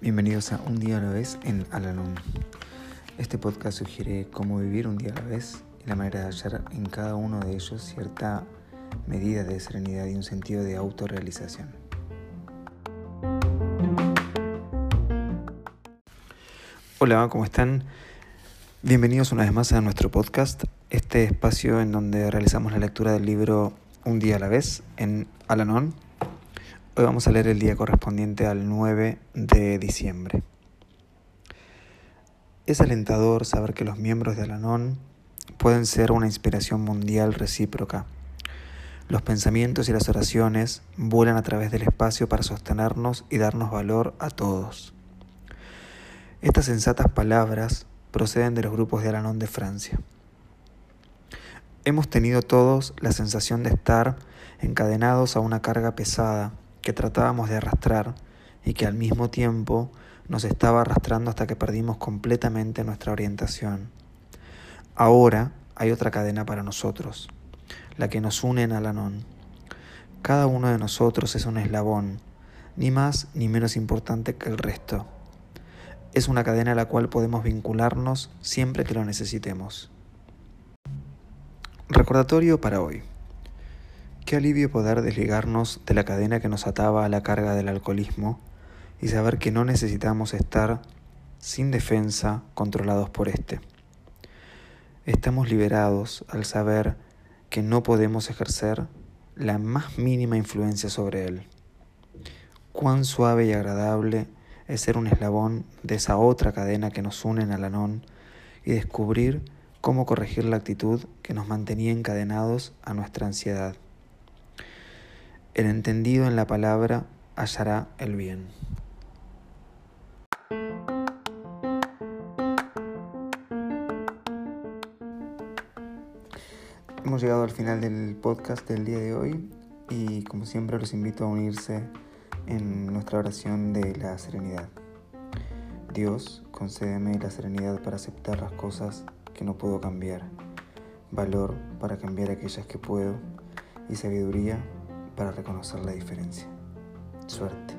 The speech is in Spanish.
Bienvenidos a Un día a la vez en Alalón. Este podcast sugiere cómo vivir un día a la vez y la manera de hallar en cada uno de ellos cierta medida de serenidad y un sentido de autorrealización. Hola, ¿cómo están? Bienvenidos una vez más a nuestro podcast, este espacio en donde realizamos la lectura del libro Un día a la vez en Alanon Hoy vamos a leer el día correspondiente al 9 de diciembre. Es alentador saber que los miembros de Alanon pueden ser una inspiración mundial recíproca. Los pensamientos y las oraciones vuelan a través del espacio para sostenernos y darnos valor a todos. Estas sensatas palabras proceden de los grupos de Alanon de Francia. Hemos tenido todos la sensación de estar encadenados a una carga pesada que tratábamos de arrastrar y que al mismo tiempo nos estaba arrastrando hasta que perdimos completamente nuestra orientación. Ahora hay otra cadena para nosotros, la que nos une en Alanón. Cada uno de nosotros es un eslabón, ni más ni menos importante que el resto. Es una cadena a la cual podemos vincularnos siempre que lo necesitemos. Recordatorio para hoy. Qué alivio poder desligarnos de la cadena que nos ataba a la carga del alcoholismo y saber que no necesitamos estar sin defensa controlados por éste. Estamos liberados al saber que no podemos ejercer la más mínima influencia sobre él. Cuán suave y agradable es ser un eslabón de esa otra cadena que nos une en Alanón y descubrir cómo corregir la actitud que nos mantenía encadenados a nuestra ansiedad. El entendido en la palabra hallará el bien. Hemos llegado al final del podcast del día de hoy y como siempre los invito a unirse en nuestra oración de la serenidad. Dios, concédeme la serenidad para aceptar las cosas que no puedo cambiar, valor para cambiar aquellas que puedo y sabiduría para reconocer la diferencia. Suerte.